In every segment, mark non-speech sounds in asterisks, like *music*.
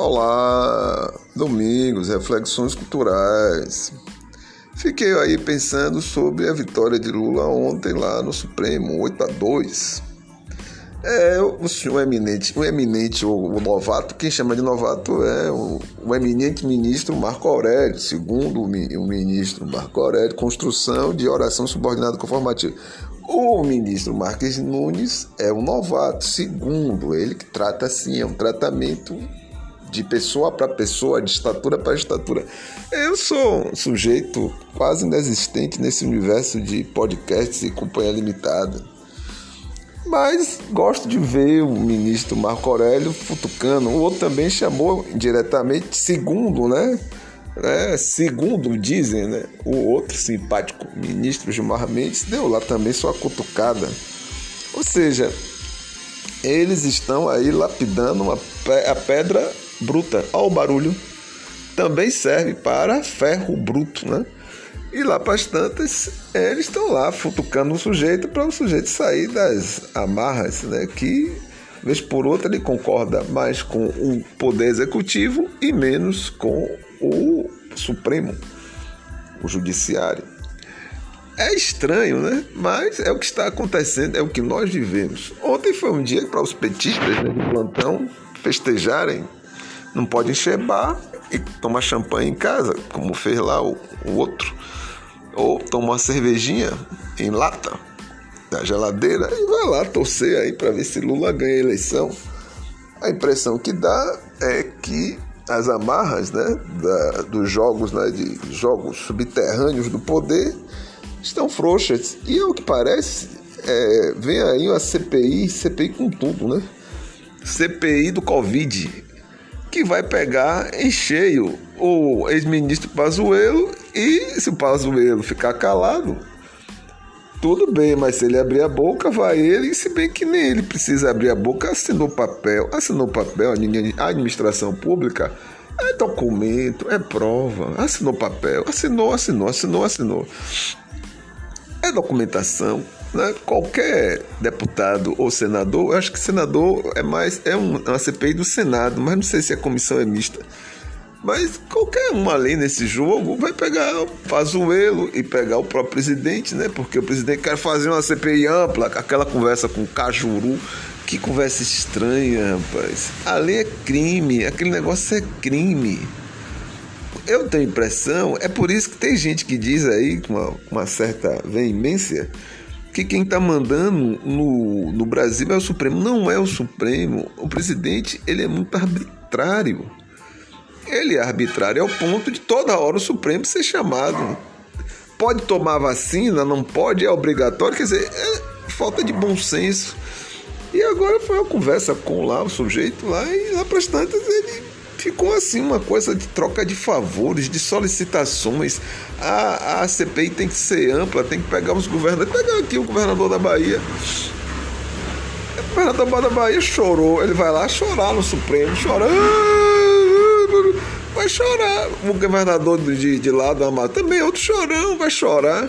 Olá, domingos, reflexões culturais. Fiquei aí pensando sobre a vitória de Lula ontem lá no Supremo, 8 a 2. É, o senhor eminente, o eminente, o, o novato, quem chama de novato é o, o eminente ministro Marco Aurélio, segundo o, o ministro Marco Aurélio, construção de oração subordinada conformativa. O ministro Marques Nunes é um novato, segundo ele, que trata assim, é um tratamento de pessoa para pessoa, de estatura para estatura. Eu sou um sujeito quase inexistente nesse universo de podcasts e companhia limitada. Mas gosto de ver o ministro Marco Aurélio futucando. O outro também chamou diretamente, segundo, né? É, segundo dizem, né, o outro simpático ministro Gilmar Mendes deu lá também sua cutucada. Ou seja, eles estão aí lapidando uma, a pedra bruta. Olha o barulho. Também serve para ferro bruto, né? E lá para as tantas, eles estão lá futucando o sujeito para o sujeito sair das amarras, né? Que, vez por outra, ele concorda mais com o poder executivo e menos com o Supremo, o Judiciário. É estranho, né? Mas é o que está acontecendo, é o que nós vivemos. Ontem foi um dia para os petistas né, plantão festejarem. Não pode enxebar e tomar champanhe em casa, como fez lá o, o outro. Ou tomar uma cervejinha em lata da geladeira e vai lá torcer aí para ver se Lula ganha a eleição. A impressão que dá é que as amarras né, da, dos jogos, né, de jogos subterrâneos do poder estão frouxas. E ao que parece, é, vem aí uma CPI, CPI com tudo, né? CPI do Covid, que vai pegar em cheio o ex-ministro Pazuello e se o Pazuello ficar calado, tudo bem, mas se ele abrir a boca, vai ele, se bem que nem ele precisa abrir a boca, assinou papel, assinou papel, a administração pública é documento, é prova, assinou papel, assinou, assinou, assinou, assinou. É documentação, né? Qualquer deputado ou senador, eu acho que senador é mais, é uma CPI do Senado, mas não sei se a comissão é mista. Mas qualquer um ali nesse jogo vai pegar o Pazuello e pegar o próprio presidente, né? Porque o presidente quer fazer uma CPI ampla, aquela conversa com o Cajuru. Que conversa estranha, rapaz. Ali é crime, aquele negócio é crime. Eu tenho impressão, é por isso que tem gente que diz aí, com uma, uma certa veemência, que quem está mandando no, no Brasil é o Supremo. Não é o Supremo. O presidente ele é muito arbitrário ele é arbitrário ao ponto de toda hora o Supremo ser chamado. Pode tomar vacina, não pode, é obrigatório, quer dizer, é falta de bom senso. E agora foi uma conversa com lá o sujeito lá e lá para as tantas ele ficou assim uma coisa de troca de favores, de solicitações. A, a CPI tem que ser ampla, tem que pegar os governadores. Pegar aqui o governador da Bahia. O governador da Bahia chorou, ele vai lá chorar no Supremo, chorando vai chorar. O governador de, de lá do Amado também, outro chorão, vai chorar.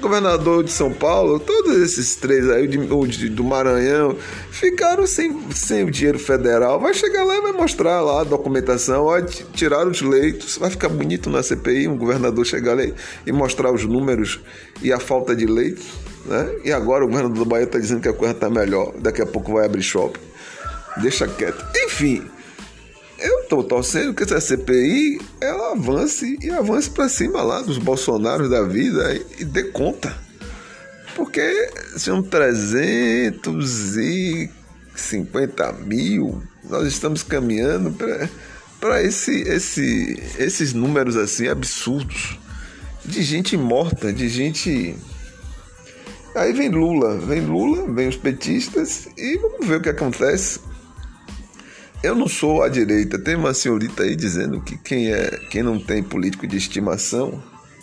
Governador de São Paulo, todos esses três aí, o de, do Maranhão, ficaram sem, sem o dinheiro federal. Vai chegar lá e vai mostrar lá a documentação, ó, tirar os leitos, vai ficar bonito na CPI, um governador chegar lá e mostrar os números e a falta de leitos. Né? E agora o governador do Bahia está dizendo que a coisa está melhor, daqui a pouco vai abrir shopping. Deixa quieto. Enfim, estou torcendo que essa CPI ela avance e avance para cima lá dos Bolsonaros da vida e, e dê conta. Porque são 350 mil, nós estamos caminhando para esse, esse, esses números assim absurdos de gente morta, de gente. Aí vem Lula, vem Lula, vem os petistas e vamos ver o que acontece. Eu não sou a direita. Tem uma senhorita aí dizendo que quem, é, quem não tem político de estimação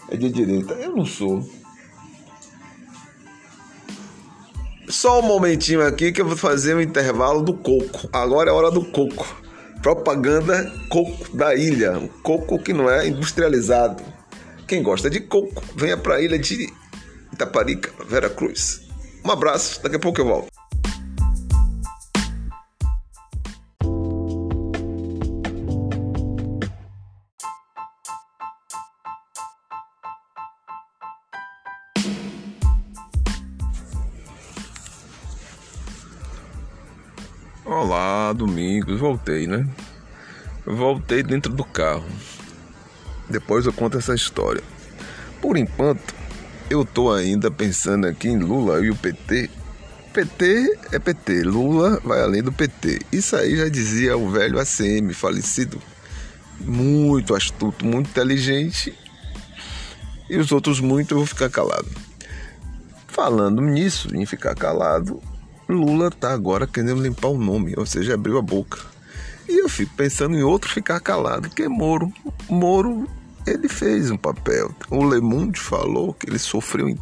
é de direita. Eu não sou. Só um momentinho aqui que eu vou fazer um intervalo do coco. Agora é hora do coco. Propaganda coco da ilha. Um coco que não é industrializado. Quem gosta de coco, venha para a ilha de Itaparica, Vera Cruz. Um abraço, daqui a pouco eu volto. Olá, Domingos, voltei, né? Voltei dentro do carro. Depois eu conto essa história. Por enquanto, eu tô ainda pensando aqui em Lula e o PT. PT é PT, Lula vai além do PT. Isso aí já dizia o velho ACM, falecido. Muito astuto, muito inteligente. E os outros muito, eu vou ficar calado. Falando nisso, em ficar calado, Lula tá agora querendo limpar o nome, ou seja, abriu a boca. E eu fico pensando em outro ficar calado, que é Moro. Moro, ele fez um papel. O Le Monde falou que ele sofreu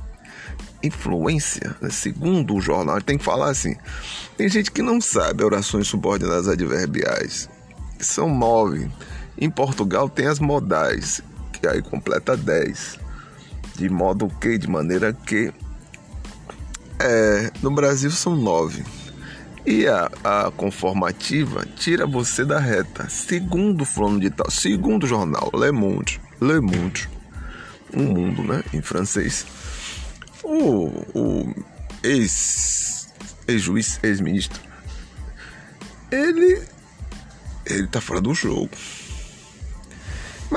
influência, né? segundo o jornal, tem que falar assim. Tem gente que não sabe orações subordinadas adverbiais. São nove. Em Portugal tem as modais, que aí completa dez. De modo que, de maneira que é, no Brasil são nove. E a, a conformativa tira você da reta. Segundo o fulano de tal, segundo o jornal Le Monde, Le Monde, um mundo, né, em francês. O, o ex, ex-juiz, ex-ministro, ele, ele tá fora do jogo.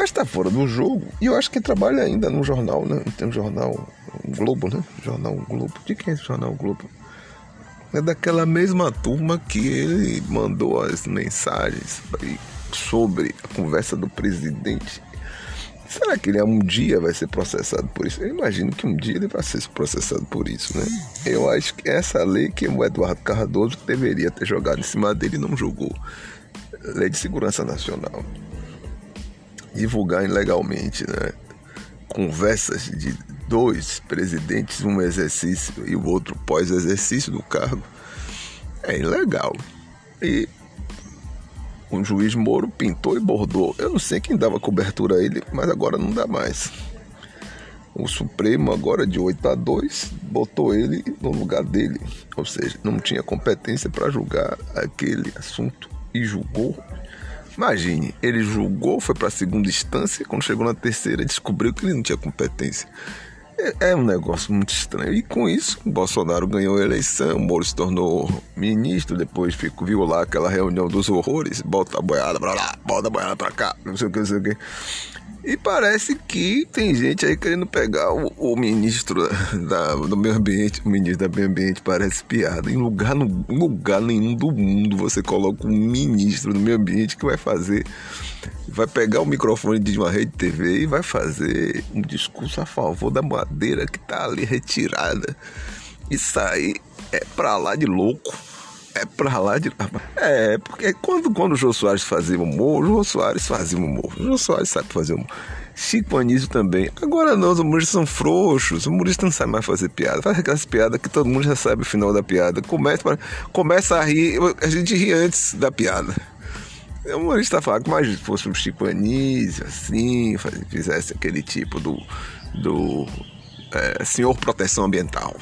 Mas tá fora do jogo. E eu acho que trabalha ainda no jornal, né? Tem um jornal Globo, né? Jornal Globo. De quem é esse Jornal Globo? É daquela mesma turma que ele mandou as mensagens sobre a conversa do presidente. Será que ele um dia vai ser processado por isso? Eu imagino que um dia ele vai ser processado por isso, né? Eu acho que essa lei que o Eduardo Cardoso deveria ter jogado em cima dele não jogou. Lei de Segurança Nacional. Divulgar ilegalmente, né? Conversas de dois presidentes, um exercício e o outro pós-exercício do cargo, é ilegal. E o juiz Moro pintou e bordou. Eu não sei quem dava cobertura a ele, mas agora não dá mais. O Supremo, agora de 8 a 2, botou ele no lugar dele. Ou seja, não tinha competência para julgar aquele assunto e julgou. Imagine, ele julgou, foi para a segunda instância, quando chegou na terceira, descobriu que ele não tinha competência. É, é um negócio muito estranho. E com isso, Bolsonaro ganhou a eleição, Moro se tornou ministro, depois ficou, viu lá aquela reunião dos horrores, bota a boiada pra lá, bota a boiada pra cá, não sei o que, não sei o que. E parece que tem gente aí querendo pegar o, o ministro da, do meio ambiente, o ministro do meio ambiente parece piada. Em lugar, no, lugar nenhum do mundo você coloca um ministro do meio ambiente que vai fazer, vai pegar o microfone de uma rede TV e vai fazer um discurso a favor da madeira que tá ali retirada. Isso aí é pra lá de louco. É pra lá de. É, porque quando, quando o Jô Soares fazia humor, o Jô Soares fazia humor. O Jô Soares sabe fazer humor. Chico Anísio também. Agora não, os humoristas são frouxos. O humorista não sabe mais fazer piada. Faz aquelas piadas que todo mundo já sabe o final da piada. Começa, começa a rir, a gente ri antes da piada. O humorista fala que mais fosse um Chico Anísio, assim, fizesse aquele tipo do, do é, senhor proteção ambiental.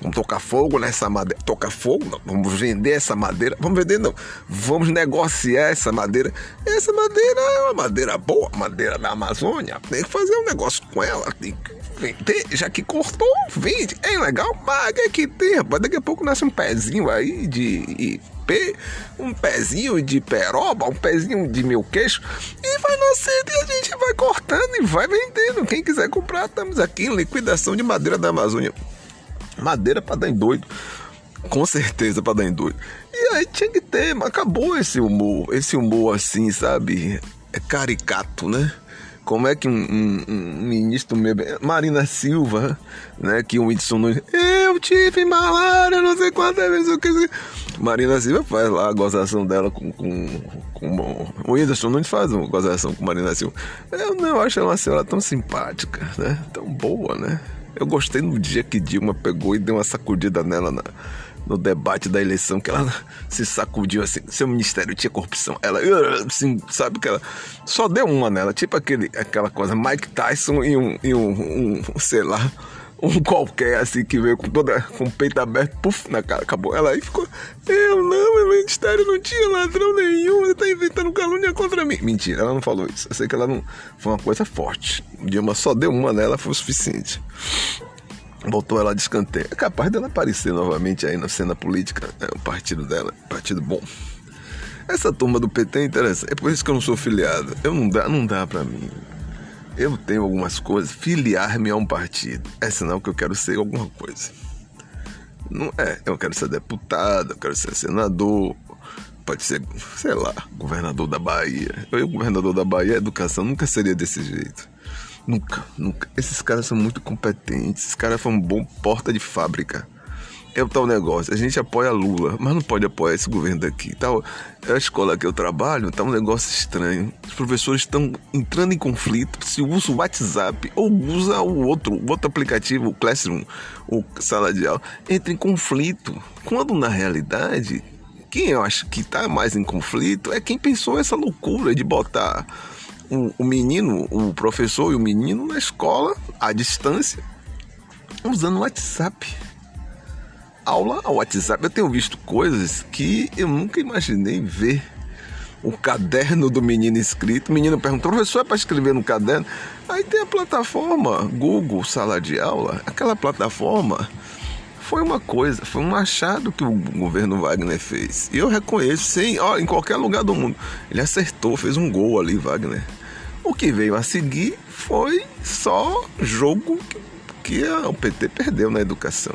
Vamos tocar fogo nessa madeira. Tocar fogo? Não. Vamos vender essa madeira. Vamos vender, não. Vamos negociar essa madeira. Essa madeira é uma madeira boa, madeira da Amazônia. Tem que fazer um negócio com ela. Tem que vender. Já que cortou, vende. É legal? Paga que tem, rapaz. Daqui a pouco nasce um pezinho aí de IP, um pezinho de peroba, um pezinho de meu queixo. E vai nascer e a gente vai cortando e vai vendendo. Quem quiser comprar, estamos aqui em liquidação de madeira da Amazônia. Madeira para dar em doido. Com certeza para dar em doido. E aí tinha que ter, mas acabou esse humor. Esse humor assim, sabe? É caricato, né? Como é que um, um, um ministro mesmo, Marina Silva, né? Que o Whindersson Nunes, eu tive malária, não sei quantas vezes o que. Marina Silva faz lá a gozação dela com, com, com o Whindersson Nunes faz uma gozação com Marina Silva. Eu não acho ela uma senhora tão simpática, né? Tão boa, né? Eu gostei no dia que Dilma pegou e deu uma sacudida nela na, no debate da eleição, que ela *laughs* se sacudiu assim. Seu ministério tinha corrupção. Ela, assim, sabe que ela só deu uma nela, tipo aquele, aquela coisa, Mike Tyson e um, e um, um sei lá, um qualquer assim que veio com toda com o peito aberto, puf, na cara, acabou. Ela aí ficou, eu não, meu ministério não tinha ladrão nenhum, você tá inventando calúnia contra mim. Mentira, ela não falou isso. Eu sei que ela não foi uma coisa forte. Dilma só deu uma nela, foi o suficiente. botou ela de escanteio. É capaz dela aparecer novamente aí na cena política, né? o partido dela, partido bom. Essa turma do PT é interessante, é por isso que eu não sou filiado. Eu não dá, não dá para mim. Eu tenho algumas coisas, filiar-me a um partido é sinal que eu quero ser alguma coisa. Não é, eu quero ser deputado, eu quero ser senador, pode ser, sei lá, governador da Bahia. Eu, governador da Bahia, educação nunca seria desse jeito. Nunca, nunca. Esses caras são muito competentes. Esses caras são um bom porta de fábrica. É o tal negócio. A gente apoia Lula, mas não pode apoiar esse governo daqui. Tal, a escola que eu trabalho tá um negócio estranho. Os professores estão entrando em conflito se usa o WhatsApp ou usa o outro, o outro aplicativo, o Classroom, o sala de aula. Entra em conflito. Quando na realidade, quem eu acho que está mais em conflito é quem pensou essa loucura de botar o, o menino, o professor e o menino na escola, à distância, usando o WhatsApp. Aula ao WhatsApp. Eu tenho visto coisas que eu nunca imaginei ver. O caderno do menino escrito. O menino perguntou, professor, é para escrever no caderno? Aí tem a plataforma Google Sala de Aula. Aquela plataforma foi uma coisa, foi um achado que o governo Wagner fez. E eu reconheço, sim, ó, em qualquer lugar do mundo. Ele acertou, fez um gol ali, Wagner. O que veio a seguir foi só jogo que o PT perdeu na educação.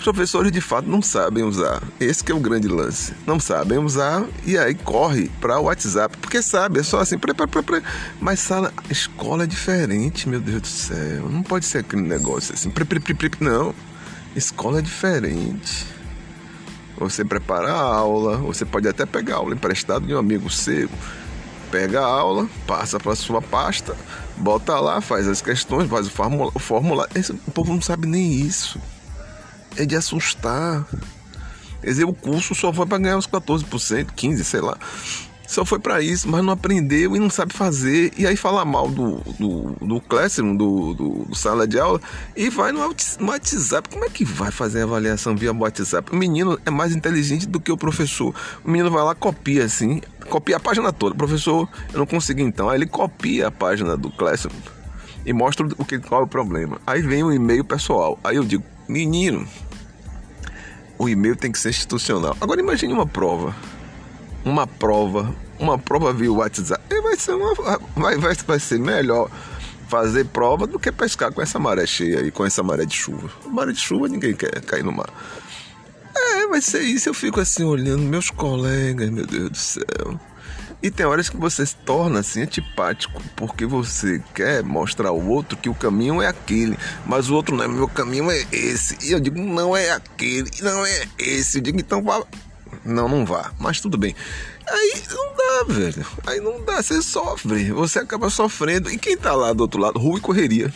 Os professores de fato não sabem usar. Esse é o grande lance. Não sabem usar e aí corre para o WhatsApp. Porque sabe, é só assim. Mas sala, escola é diferente, meu Deus do céu. Não pode ser aquele negócio assim. Não. Escola é diferente. Você prepara a aula, você pode até pegar a aula emprestada de um amigo seu pega a aula, passa para sua pasta, bota lá, faz as questões, faz o formulário. Formula. o povo não sabe nem isso. É de assustar. Quer dizer, o curso só foi para ganhar uns 14%, 15%, sei lá só foi para isso, mas não aprendeu e não sabe fazer. E aí fala mal do, do, do Classroom, do, do, do sala de aula, e vai no, WhatsApp. Como é que vai fazer a avaliação via WhatsApp? O menino é mais inteligente do que o professor. O menino vai lá, copia assim, copia a página toda. Professor, eu não consegui então. Aí ele copia a página do Classroom e mostra o que, qual é o problema. Aí vem o e-mail pessoal. Aí eu digo, menino, o e-mail tem que ser institucional. Agora imagine uma prova uma prova, uma prova via WhatsApp, vai ser, uma, vai, vai, vai ser melhor fazer prova do que pescar com essa maré cheia e com essa maré de chuva. Maré de chuva ninguém quer cair no mar. É, vai ser isso. Eu fico assim olhando meus colegas, meu Deus do céu. E tem horas que você se torna assim antipático, porque você quer mostrar ao outro que o caminho é aquele, mas o outro não é, meu caminho é esse. E eu digo, não é aquele, não é esse. Eu digo, então vá não, não vá. Mas tudo bem. Aí não dá, velho. Aí não dá. Você sofre. Você acaba sofrendo. E quem tá lá do outro lado? Rua e correria.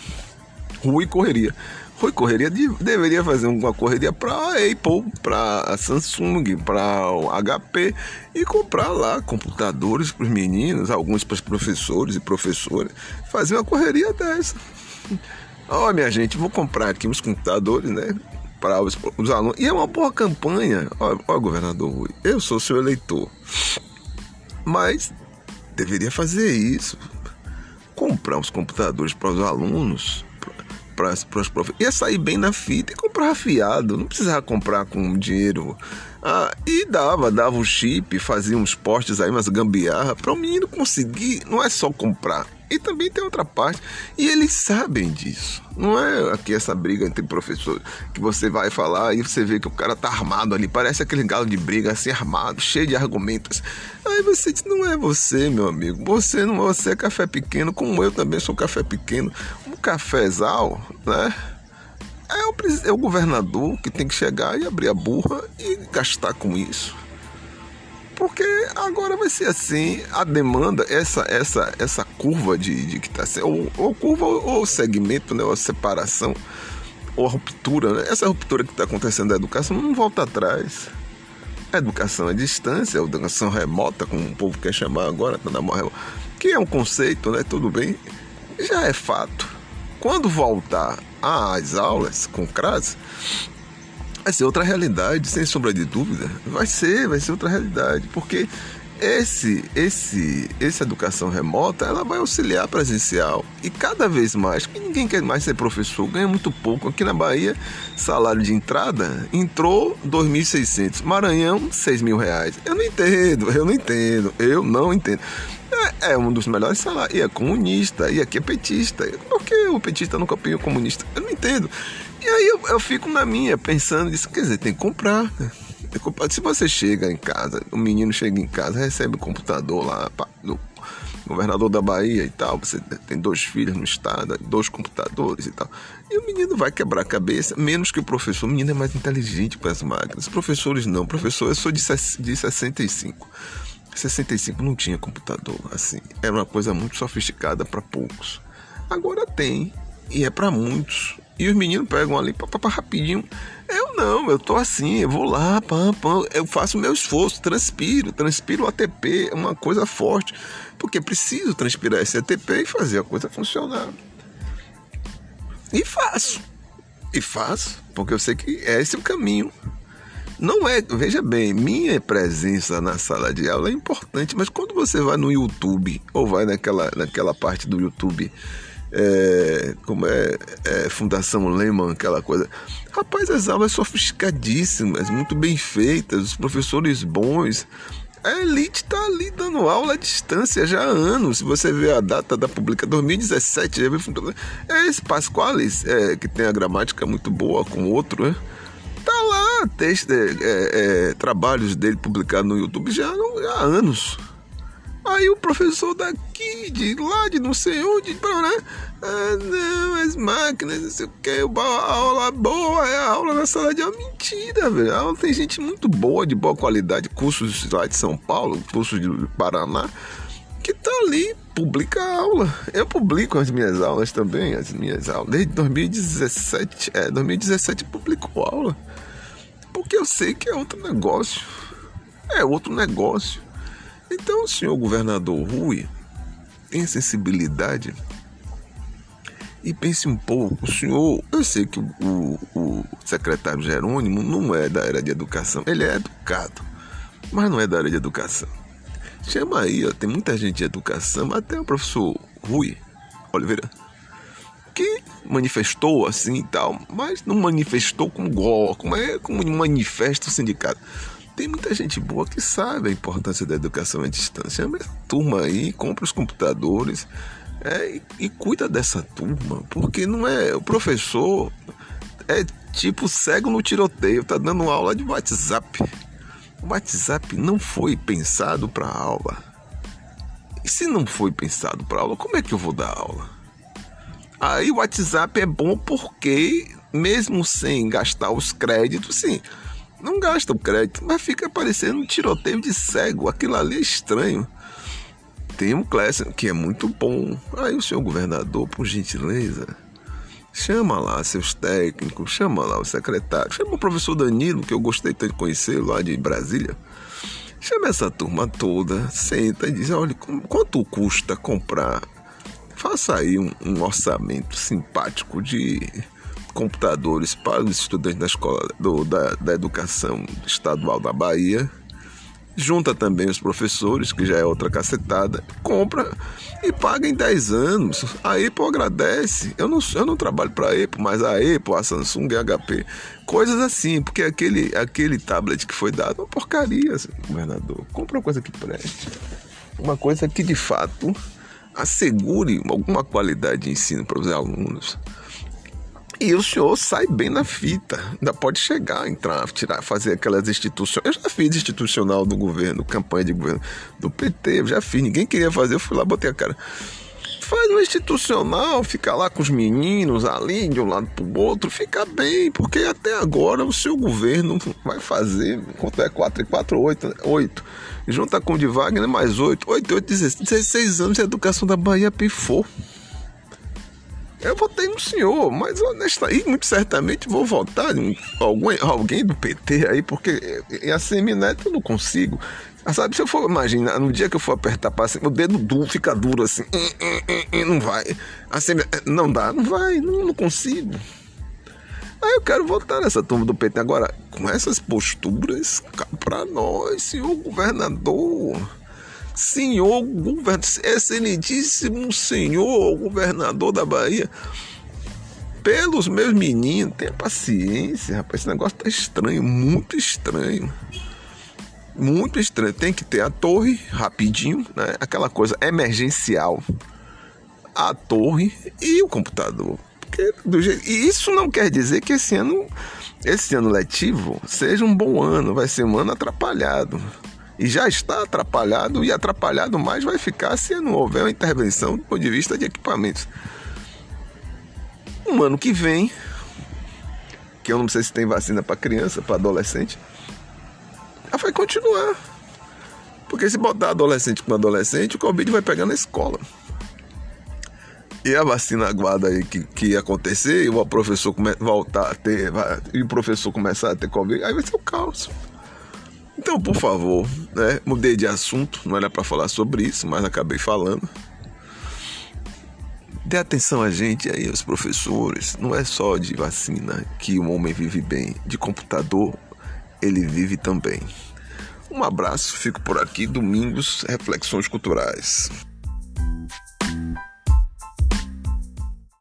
Rua e correria. Rui Correria de, deveria fazer uma correria para Apple, para Samsung, para HP e comprar lá computadores para os meninos, alguns para os professores e professoras. Fazer uma correria dessa. Ó, oh, minha gente, vou comprar aqui uns computadores, né? para os, os, alunos. E é uma boa campanha. Ó, governador Rui, eu sou seu eleitor. Mas deveria fazer isso. Comprar os computadores para os alunos, para os professores. Ia sair bem na fita e comprar fiado. Não precisava comprar com dinheiro. Ah, e dava, dava o chip, fazia uns postes aí, umas gambiarra. Para o menino conseguir, não é só comprar e também tem outra parte. E eles sabem disso. Não é aqui essa briga entre professores que você vai falar e você vê que o cara tá armado ali. Parece aquele galo de briga assim armado, cheio de argumentos. Aí você diz, não é você, meu amigo. Você não você é café pequeno, como eu também sou café pequeno. Cafezal, né? É o, é o governador que tem que chegar e abrir a burra e gastar com isso. Porque agora vai ser assim a demanda essa essa essa curva de, de que está sendo ou, ou, curva ou segmento né? Ou separação ou ruptura né? essa ruptura que está acontecendo da educação não volta atrás. A educação à distância a educação remota como o povo quer chamar agora tá que é um conceito né? Tudo bem já é fato quando voltar às aulas com crase vai ser outra realidade, sem sombra de dúvida. Vai ser, vai ser outra realidade, porque esse, esse, essa educação remota, ela vai auxiliar presencial. E cada vez mais, porque ninguém quer mais ser professor, ganha muito pouco. Aqui na Bahia, salário de entrada entrou 2.600, Maranhão, 6 mil reais. Eu não entendo, eu não entendo, eu não entendo. É, é um dos melhores salários. E é comunista, e aqui é petista. Que o petista nunca copia o comunista? Eu não entendo. E aí eu, eu fico na minha, pensando isso, quer dizer, tem que comprar. Né? Se você chega em casa, o menino chega em casa, recebe o computador lá do governador da Bahia e tal, você tem dois filhos no estado, dois computadores e tal. E o menino vai quebrar a cabeça, menos que o professor. O menino é mais inteligente com as máquinas. Professores não. Professor, eu sou de, de 65. 65 não tinha computador, assim. Era uma coisa muito sofisticada para poucos. Agora tem, e é para muitos. E os meninos pegam ali, papá, rapidinho. Eu não, eu tô assim, eu vou lá, pam, pam, eu faço meu esforço, transpiro, transpiro o ATP, é uma coisa forte, porque preciso transpirar esse ATP e fazer a coisa funcionar. E faço. E faço, porque eu sei que é esse o caminho. Não é, veja bem, minha presença na sala de aula é importante, mas quando você vai no YouTube ou vai naquela, naquela parte do YouTube é, como é, é, Fundação Lehman, aquela coisa. Rapaz, as aulas sofisticadíssimas, muito bem feitas, os professores bons. A elite está ali dando aula à distância já há anos. Se você vê a data da publicação, 2017, já viu, é esse Pasquales, é, que tem a gramática muito boa com outro, né? Tá lá, texto, é, é, é trabalhos dele publicados no YouTube já, há anos. Aí o professor daqui, de lá, de não sei onde, né? Ah, não, as máquinas, não sei o que, a aula boa é a aula na sala de aula. Mentira, velho. A aula tem gente muito boa, de boa qualidade, cursos lá de São Paulo, cursos de Paraná, que tá ali, publica a aula. Eu publico as minhas aulas também, as minhas aulas. Desde 2017, é, 2017 publico aula. Porque eu sei que é outro negócio. É outro negócio. Então, o senhor governador Rui tem sensibilidade e pense um pouco. O senhor, eu sei que o, o, secretário Jerônimo não é da área de educação, ele é educado, mas não é da área de educação. Chama aí, ó, tem muita gente de educação, até o professor Rui Oliveira, que manifestou assim e tal, mas não manifestou como, como é como manifesta o sindicato. Tem muita gente boa que sabe a importância da educação à distância. Chama essa turma aí, compra os computadores é, e, e cuida dessa turma, porque não é. O professor é tipo cego no tiroteio, tá dando aula de WhatsApp. O WhatsApp não foi pensado para aula. E se não foi pensado para aula, como é que eu vou dar aula? Aí o WhatsApp é bom porque, mesmo sem gastar os créditos, sim, não gasta o crédito, mas fica parecendo um tiroteio de cego. Aquilo ali é estranho. Tem um Clécio que é muito bom. Aí o senhor governador, por gentileza, chama lá seus técnicos, chama lá o secretário, chama o professor Danilo, que eu gostei tanto de conhecer lá de Brasília. Chama essa turma toda, senta e diz: olha, quanto custa comprar? Faça aí um, um orçamento simpático de computadores para os estudantes da escola do, da, da educação estadual da Bahia. Junta também os professores, que já é outra cacetada, compra e paga em 10 anos. A Apple agradece. Eu não, eu não trabalho para a Apple, mas a Apple, a Samsung, a HP, coisas assim, porque aquele, aquele tablet que foi dado é uma porcaria, assim, governador. Compra uma coisa que preste. Uma coisa que de fato assegure alguma qualidade de ensino para os alunos. E o senhor sai bem na fita. Ainda pode chegar, entrar, tirar, fazer aquelas instituições. Eu já fiz institucional do governo, campanha de governo do PT, eu já fiz. Ninguém queria fazer, eu fui lá, botei a cara. Faz um institucional, fica lá com os meninos ali, de um lado pro outro, fica bem, porque até agora o seu governo vai fazer, quanto é 4 e 4, 8, 8. Junta com o de Wagner, mais 8, 8, 8, 16, 16 anos de educação da Bahia pifou. Eu votei no senhor, mas honestamente, muito certamente vou votar em alguém, alguém do PT aí, porque em a Semineto eu não consigo. Sabe, se eu for imaginar, no dia que eu for apertar para cima, o dedo duro fica duro assim, não vai. Assim, não dá, não vai, não, não consigo. Aí eu quero votar nessa turma do PT. Agora, com essas posturas, para nós, senhor governador, senhor govern... excelentíssimo senhor governador da Bahia, pelos meus meninos, tenha paciência, rapaz, esse negócio tá estranho, muito estranho. Muito estranho. Tem que ter a torre rapidinho, né? Aquela coisa emergencial. A torre e o computador. Jeito... E isso não quer dizer que esse ano, esse ano letivo seja um bom ano, vai ser um ano atrapalhado e já está atrapalhado e atrapalhado mais vai ficar se não houver uma intervenção do ponto de vista de equipamentos. Um ano que vem, que eu não sei se tem vacina para criança, para adolescente, já vai continuar. Porque se botar adolescente com adolescente, o Covid vai pegar na escola. E a vacina aguarda aí que, que acontecer, e o professor come, voltar a ter, e o professor começar a ter Covid, aí vai ser o caos. Então, por favor, né? Mudei de assunto, não era para falar sobre isso, mas acabei falando. Dê atenção a gente aí, os professores. Não é só de vacina que o homem vive bem, de computador ele vive também. Um abraço, fico por aqui. Domingos, Reflexões Culturais.